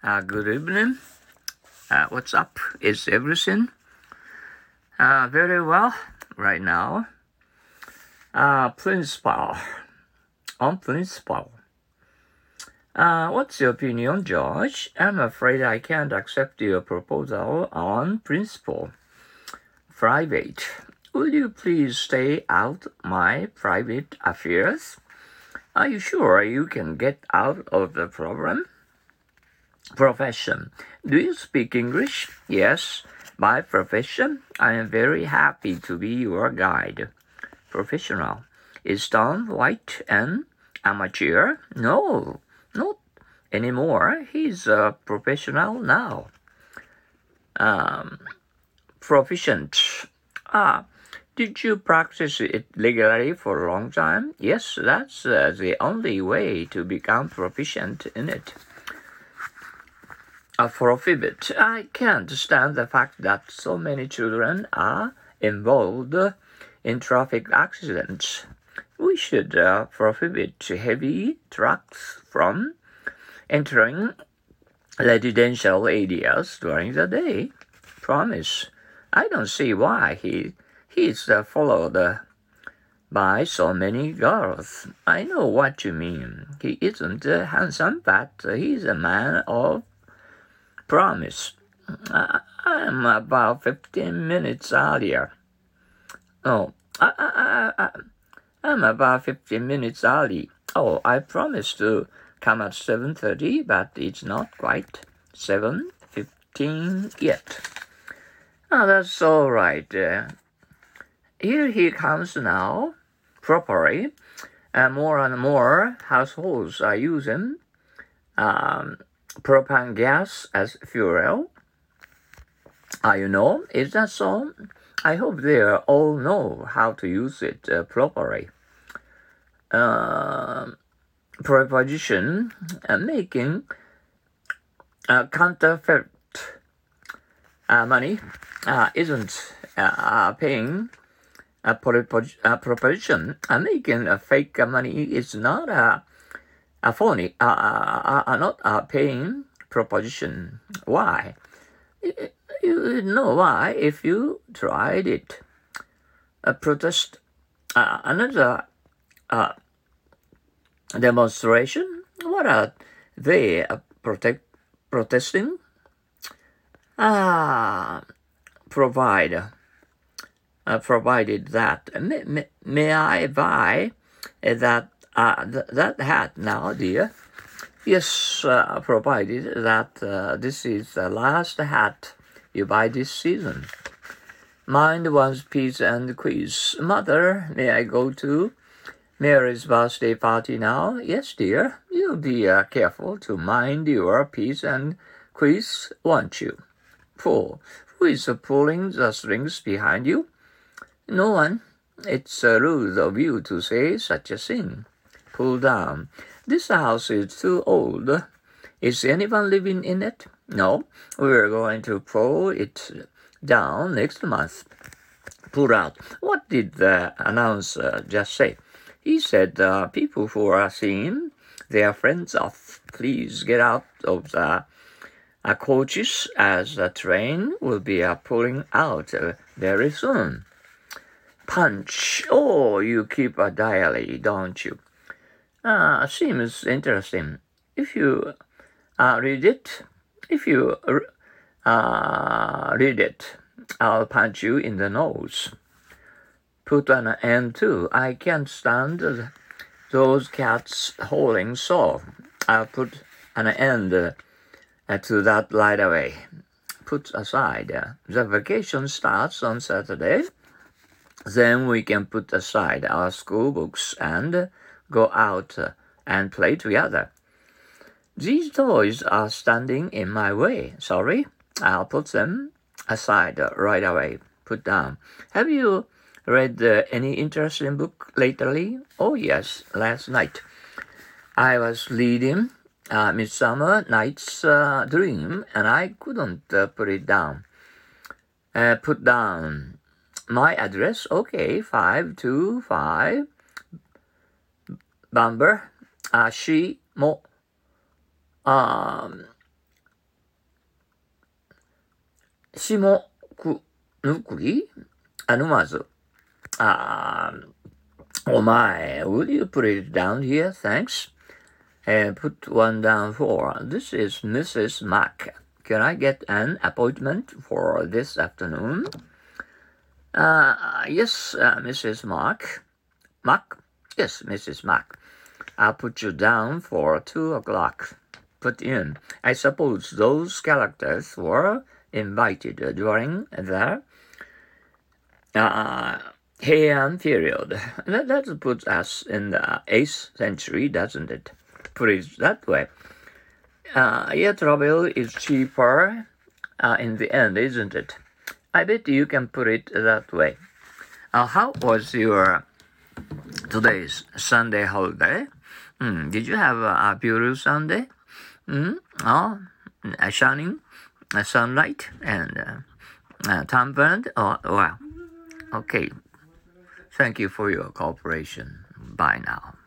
Uh, good evening. Uh, what's up? Is everything uh, very well right now? Uh, principal. On principal. Uh, what's your opinion, George? I'm afraid I can't accept your proposal on principle. Private. Will you please stay out my private affairs? Are you sure you can get out of the problem? Profession. Do you speak English? Yes. By profession, I am very happy to be your guide. Professional. Is Don White an amateur? No, not anymore. He's a professional now. Um, proficient. Ah, did you practice it legally for a long time? Yes, that's uh, the only way to become proficient in it. A prohibit. I can't stand the fact that so many children are involved in traffic accidents. We should uh, prohibit heavy trucks from entering residential areas during the day. Promise. I don't see why he he's uh, followed uh, by so many girls. I know what you mean. He isn't uh, handsome, but he's a man of promise. I, am about 15 minutes earlier. Oh, I, I, I, I'm about 15 minutes early. Oh, I promised to come at 7.30, but it's not quite 7.15 yet. Oh, that's all right. Uh, here he comes now, properly. And more and more households are using um, propane gas as fuel. Uh, you know, is that so? I hope they all know how to use it uh, properly. Uh, proposition uh, making uh, counterfeit uh, money uh, isn't uh, paying a proposition. Making a fake money is not a a phony, uh, uh, uh, not a paying proposition. Why? You know why if you tried it. A protest, uh, another uh, demonstration. What are they uh, protect, protesting? Ah, provide, uh, provided that. May, may, may I buy that th- that hat now, dear. Yes, uh, provided that uh, this is the last hat you buy this season. Mind one's peace and quiz. Mother, may I go to Mary's birthday party now? Yes, dear. You'll be uh, careful to mind your peace and quiz, won't you? Four. Who is pulling the strings behind you? No one. It's rude of you to say such a thing pull down. This house is too old. Is anyone living in it? No. We're going to pull it down next month. Pull out. What did the announcer just say? He said, uh, people who are seeing their friends off, please get out of the uh, coaches as the train will be uh, pulling out uh, very soon. Punch. Oh, you keep a diary, don't you? Uh, seems interesting. If you uh, read it, if you uh, read it, I'll punch you in the nose. Put an end to. I can't stand those cats howling so. I'll put an end uh, to that right away. Put aside. The vacation starts on Saturday. Then we can put aside our school books and go out and play together. These toys are standing in my way. Sorry, I'll put them aside right away. Put down. Have you read uh, any interesting book lately? Oh, yes, last night. I was reading uh, Midsummer Night's uh, Dream and I couldn't uh, put it down. Uh, put down my address. Okay, 525 number, uh, she mo, um, she mo ku nukugi, anumazu. Um, oh my, will you put it down here? Thanks. And put one down for. This is Mrs. Mack. Can I get an appointment for this afternoon? Uh, yes, uh, Mrs. Mack. Mack. Yes, Mrs. Mack. I'll put you down for two o'clock. Put in. I suppose those characters were invited during the uh, Heian period. That, that puts us in the 8th century, doesn't it? Put it that way. Uh, air travel is cheaper uh, in the end, isn't it? I bet you can put it that way. Uh, how was your today's Sunday holiday? Mm, did you have a, a beautiful Sunday? Mm? Oh, a shining a sunlight and uh, uh, sunburned? Oh, wow. Okay. Thank you for your cooperation. Bye now.